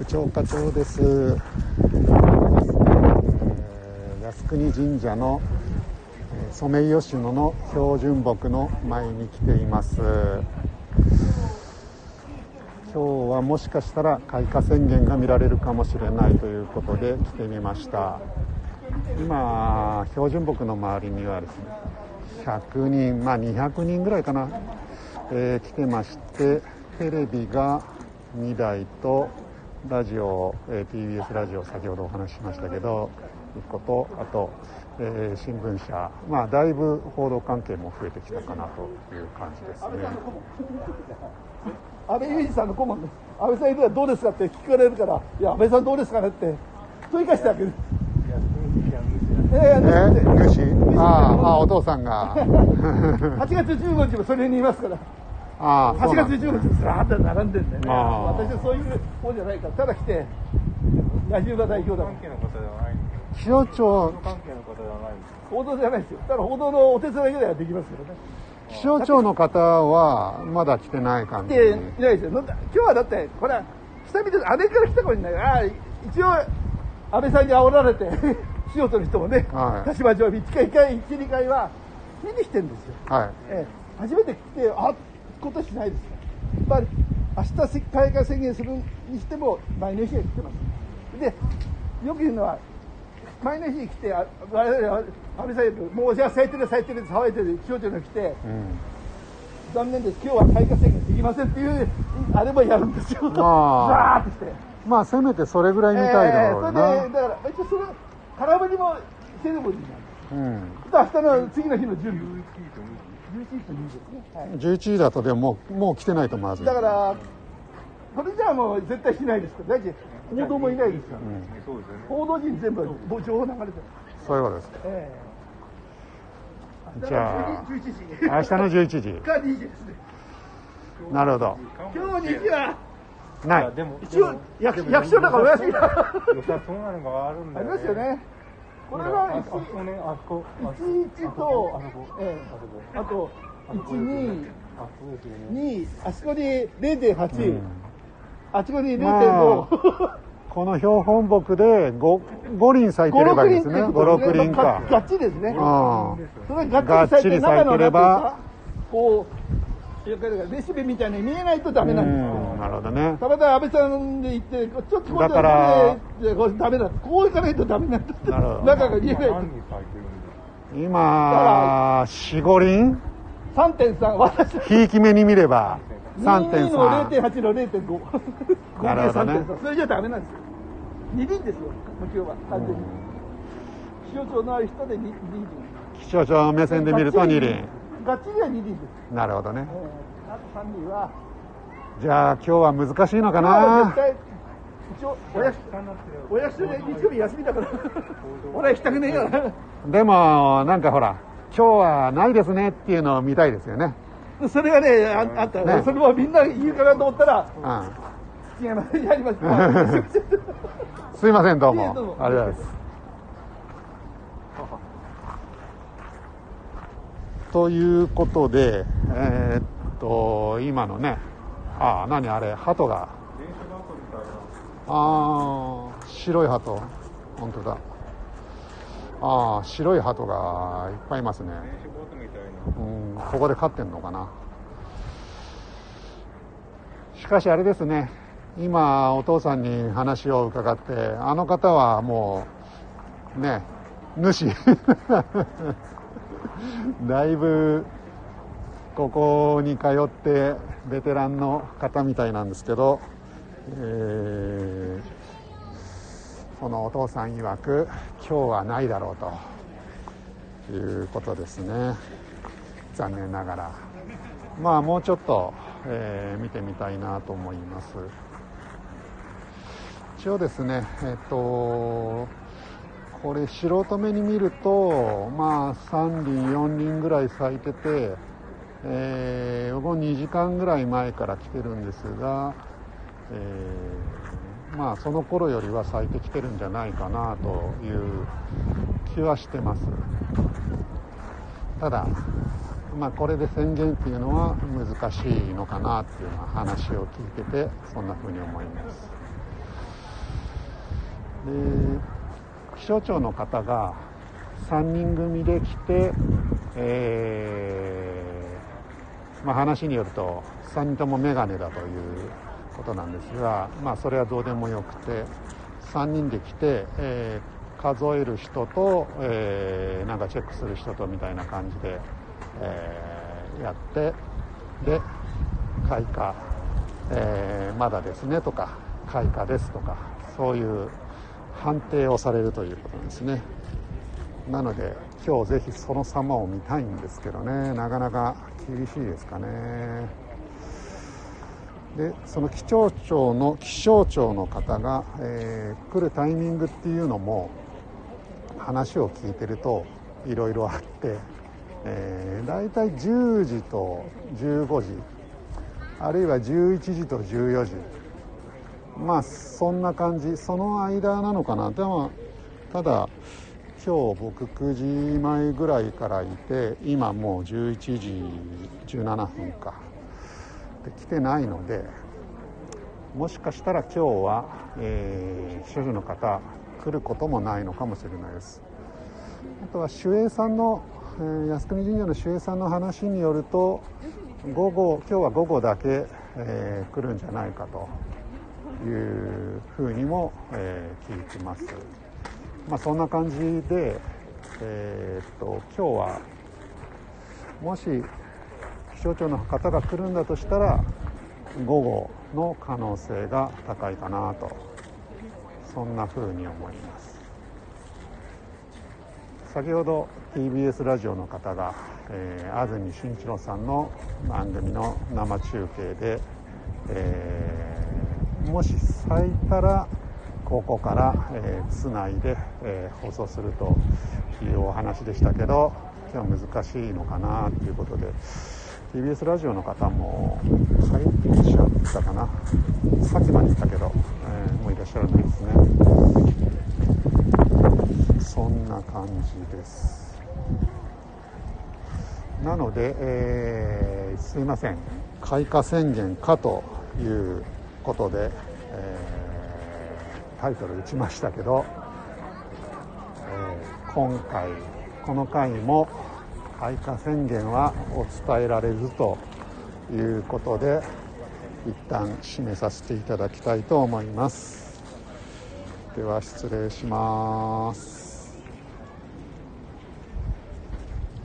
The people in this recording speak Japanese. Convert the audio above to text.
部長課長です、えー靖国神社のえーソメイヨシノの標準木の前に来ています。今日はもしかしたら開花宣言が見られるかもしれないということで来てみました。今標準木の周りにはですね100人まあ200人ぐらいかな、えー来てましてテレビが2台とラジオ、えー TBS ラジオ先ほどお話ししましたけど1個とあと、えー新聞社まあだいぶ報道関係も増えてきたかなという感じですね安倍裕二さんの顧問です。安倍さんいるらどうですかって聞かれるから、いや、安倍さんどうですかねって問い返してあげる。いやいや、えだって主あああお父さんが 8月15日もそれにいますから、8ああそうなん月15日ずらーっと並んでんだよね。私はそういう方じゃないから、ただ来て、野球が代表だ関係の方ではないんです気象庁関係の方ではないんです報道じゃないですよ。ただ報道のお手伝いぐらいはできますけどね。気象庁の方はまだ来てない感じ来ていないですよ。今日はだって、これは、下見て、安倍から来たかもしれないから、ああ一応、安倍さんに煽られて、塩取る人もね、はい鹿島町、1回、1回、1、2回は見に来てるんですよ。はいええ、初めて来て、あ今年ないですよ。やっぱり、明日開花宣言するにしても、前の日が来てます。で、よく言うのは、前の日に来て、あ我々は安倍さんよりもうじゃあ咲いてる咲いてるって騒いでる気象庁が来て、うん残念です、今日は開花宣言できませんっていう、あれもやるんですよ。ザあーッとして。まあせめてそれぐらい見たいだろうええな、それで、だから、一応それ、空振りもセレモニーなんです。うん、明日の次の日の準備。11時と2時ですね。はい。11時だとでももうもう来てないとまずい。だから、これじゃあもう絶対しないですから、だって報道もいないですから、そう報道陣全部情報流れてる。そういうことですええ。じゃあ11時。明日の11時。か2時ですね。なるほど。今日2時は、ない。一応役役所だからお休みだ。良さそうなのがあるんだありますよね。これあはあそこねあそこあそこ11とあと、1、2、あそうですよね2、あそこに0.8、うん。あそこにま0.5。この標本木で 5, 5輪咲いてればいいですね。56輪か。ガッチリですね。あそれがガッチリ咲いてがっちり咲いてれば。こう、だからレシピみたいに見えないとダメなんですよ。うんなるほどねたまたま安倍さんで行って、ちょっとこうだからこれダメだ。こう行かないとダメなんだって。中が見えない今45輪？3.3、私、ひいき目に見れば 22の3.3 0.8の0.5。合 計なるほどね3.3。それじゃダメなんですよ。2輪ですよ、もう今日は、完全に。気象庁のある人で 2, 輪。気象庁目線で見ると2輪ガッチリは2輪です。なるほどねええあと3輪は、じゃあ今日は難しいのかな？一応、お役お役所で日曜日休みだから、俺は行きたくねえから。でもなんかほら今日はないですねっていうのを見たいですよねそれがね、ああった、ねそれもみんな言うかなと思ったら、うん違います、やりました。すいませんどうもありがとうございますということでえーっと今のねああ何あれ鳩が。ああ白い鳩。本当だ。ああ白い鳩がいっぱいいますね。うんここで飼ってんのかな。しかしあれですね。今お父さんに話を伺ってあの方はもうね主。だいぶここに通ってベテランの方みたいなんですけど、えーそのお父さん曰く今日はないだろうということですね。残念ながら。まあもうちょっと、えー見てみたいなと思います。一応ですねえっ、とこれ素人目に見るとまあ3輪4輪ぐらい咲いててえー、僕も2時間ぐらい前から来てるんですが、えーまあその頃よりは咲いてきてるんじゃないかなという気はしてます。ただまあこれで宣言っていうのは難しいのかなっていうような話を聞いててそんな風に思います。気象庁の方が3人組で来て、えーまあ、話によると3人とも眼鏡だということなんですが、まあ、それはどうでもよくて3人で来て、えー、数える人と、えー、なんかチェックする人とみたいな感じで、えー、やってで開花、え、まだですねとか開花ですとかそういう判定をされるということですね。なので今日ぜひその様を見たいんですけどね。なかなか厳しいですかね。でその気象庁の気象庁の方が、えー、来るタイミングっていうのも話を聞いてるといろいろあって、えー、大体10時と15時あるいは11時と14時まあそんな感じ。その間なのかな。でもただ今日僕9時前ぐらいからいて今もう11時17分か。で来てないのでもしかしたら今日は、えー、主婦の方来ることもないのかもしれないです。あとは守衛さんの、えー、靖国神社の守衛さんの話によると午後今日は午後だけ、えー、来るんじゃないかと。いうふうにも、えー、聞いてます。まあ、そんな感じで、えー、っと今日はもし気象庁の方が来るんだとしたら午後の可能性が高いかなとそんなふうに思います先ほど TBS ラジオの方が、えー、安住紳一郎さんの番組の生中継で、えー、もし咲いたらここから、えー、つないで、えー、放送するというお話でしたけど今日難しいのかなということで TBS ラジオの方も帰ってきちゃったかな。さっきまでいたけど、えー、もういらっしゃらないですね。そんな感じです。なので、えー、すいません。開花宣言かということで、えータイトル打ちましたけど、えー、今回この回も開花宣言はお伝えられずということで一旦締めさせていただきたいと思います。では失礼します。